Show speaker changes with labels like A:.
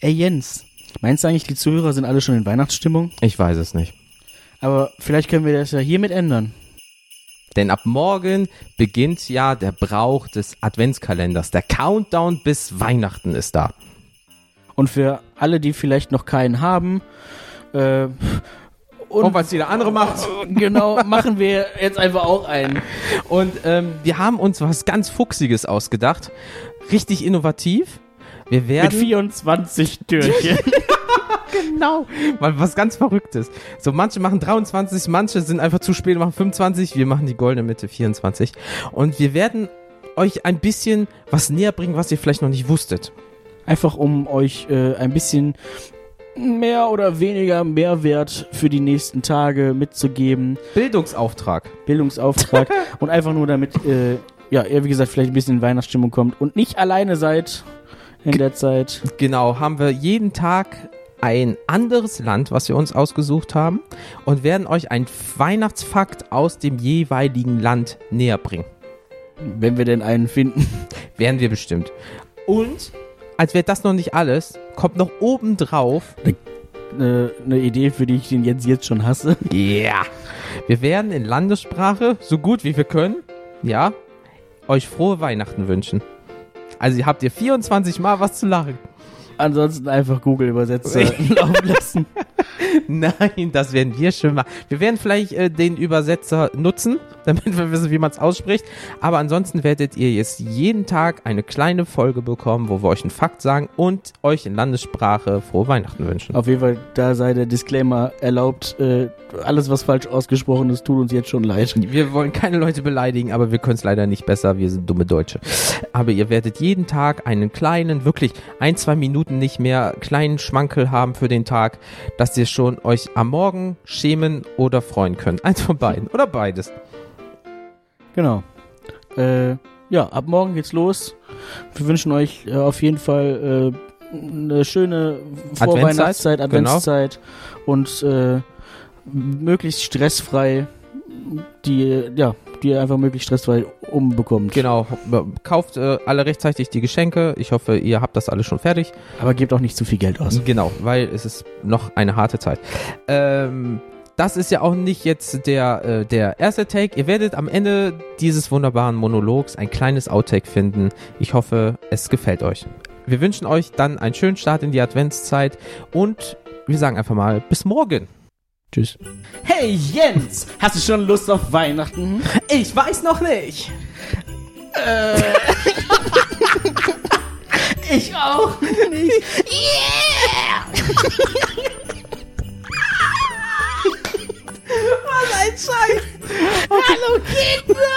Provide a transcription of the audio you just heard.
A: Ey Jens, meinst du eigentlich, die Zuhörer sind alle schon in Weihnachtsstimmung?
B: Ich weiß es nicht.
A: Aber vielleicht können wir das ja hiermit ändern.
B: Denn ab morgen beginnt ja der Brauch des Adventskalenders. Der Countdown bis Weihnachten ist da.
A: Und für alle, die vielleicht noch keinen haben, äh,
B: und oh, was jeder andere macht.
A: Genau, machen wir jetzt einfach auch einen.
B: Und ähm, wir haben uns was ganz Fuchsiges ausgedacht. Richtig innovativ. Wir werden.
A: Mit 24 Türchen.
B: genau. Mal was ganz Verrücktes. So, manche machen 23, manche sind einfach zu spät und machen 25. Wir machen die goldene Mitte 24. Und wir werden euch ein bisschen was näher bringen, was ihr vielleicht noch nicht wusstet.
A: Einfach um euch äh, ein bisschen mehr oder weniger Mehrwert für die nächsten Tage mitzugeben.
B: Bildungsauftrag.
A: Bildungsauftrag. und einfach nur damit, äh, ja, ihr, wie gesagt, vielleicht ein bisschen in Weihnachtsstimmung kommt und nicht alleine seid in der Zeit.
B: Genau, haben wir jeden Tag ein anderes Land, was wir uns ausgesucht haben und werden euch ein Weihnachtsfakt aus dem jeweiligen Land näher bringen.
A: Wenn wir denn einen finden.
B: Werden wir bestimmt. Und als wäre das noch nicht alles, kommt noch oben drauf
A: eine, eine Idee, für die ich den jetzt jetzt schon hasse.
B: Ja. Yeah. Wir werden in Landessprache, so gut wie wir können, ja, euch frohe Weihnachten wünschen. Also ihr habt ihr 24 Mal was zu lachen.
A: Ansonsten einfach Google-Übersetzer laufen lassen.
B: Nein, das werden wir schön machen. Wir werden vielleicht äh, den Übersetzer nutzen, damit wir wissen, wie man es ausspricht. Aber ansonsten werdet ihr jetzt jeden Tag eine kleine Folge bekommen, wo wir euch einen Fakt sagen und euch in Landessprache frohe Weihnachten wünschen.
A: Auf jeden Fall, da sei der Disclaimer erlaubt. Äh, alles, was falsch ausgesprochen ist, tut uns jetzt schon leid.
B: Wir wollen keine Leute beleidigen, aber wir können es leider nicht besser. Wir sind dumme Deutsche. Aber ihr werdet jeden Tag einen kleinen, wirklich ein, zwei Minuten nicht mehr, kleinen Schmankel haben für den Tag, dass ihr schon euch am Morgen schämen oder freuen könnt. Eins von beiden. Oder beides.
A: Genau. Äh, ja, ab morgen geht's los. Wir wünschen euch äh, auf jeden Fall äh, eine schöne Vorweihnachtszeit, Adventszeit genau. und äh, möglichst stressfrei die, ja, die ihr einfach möglichst stressfrei umbekommt.
B: Genau, kauft äh, alle rechtzeitig die Geschenke. Ich hoffe, ihr habt das alles schon fertig.
A: Aber gebt auch nicht zu viel Geld aus.
B: Genau, weil es ist noch eine harte Zeit. Ähm, das ist ja auch nicht jetzt der, äh, der erste Take. Ihr werdet am Ende dieses wunderbaren Monologs ein kleines Outtake finden. Ich hoffe, es gefällt euch. Wir wünschen euch dann einen schönen Start in die Adventszeit und wir sagen einfach mal bis morgen.
A: Tschüss. Hey Jens, hast du schon Lust auf Weihnachten?
B: Ich weiß noch nicht.
A: Äh. ich auch nicht.
B: Yeah! Was ein Scheiß!
A: Hallo Kinder!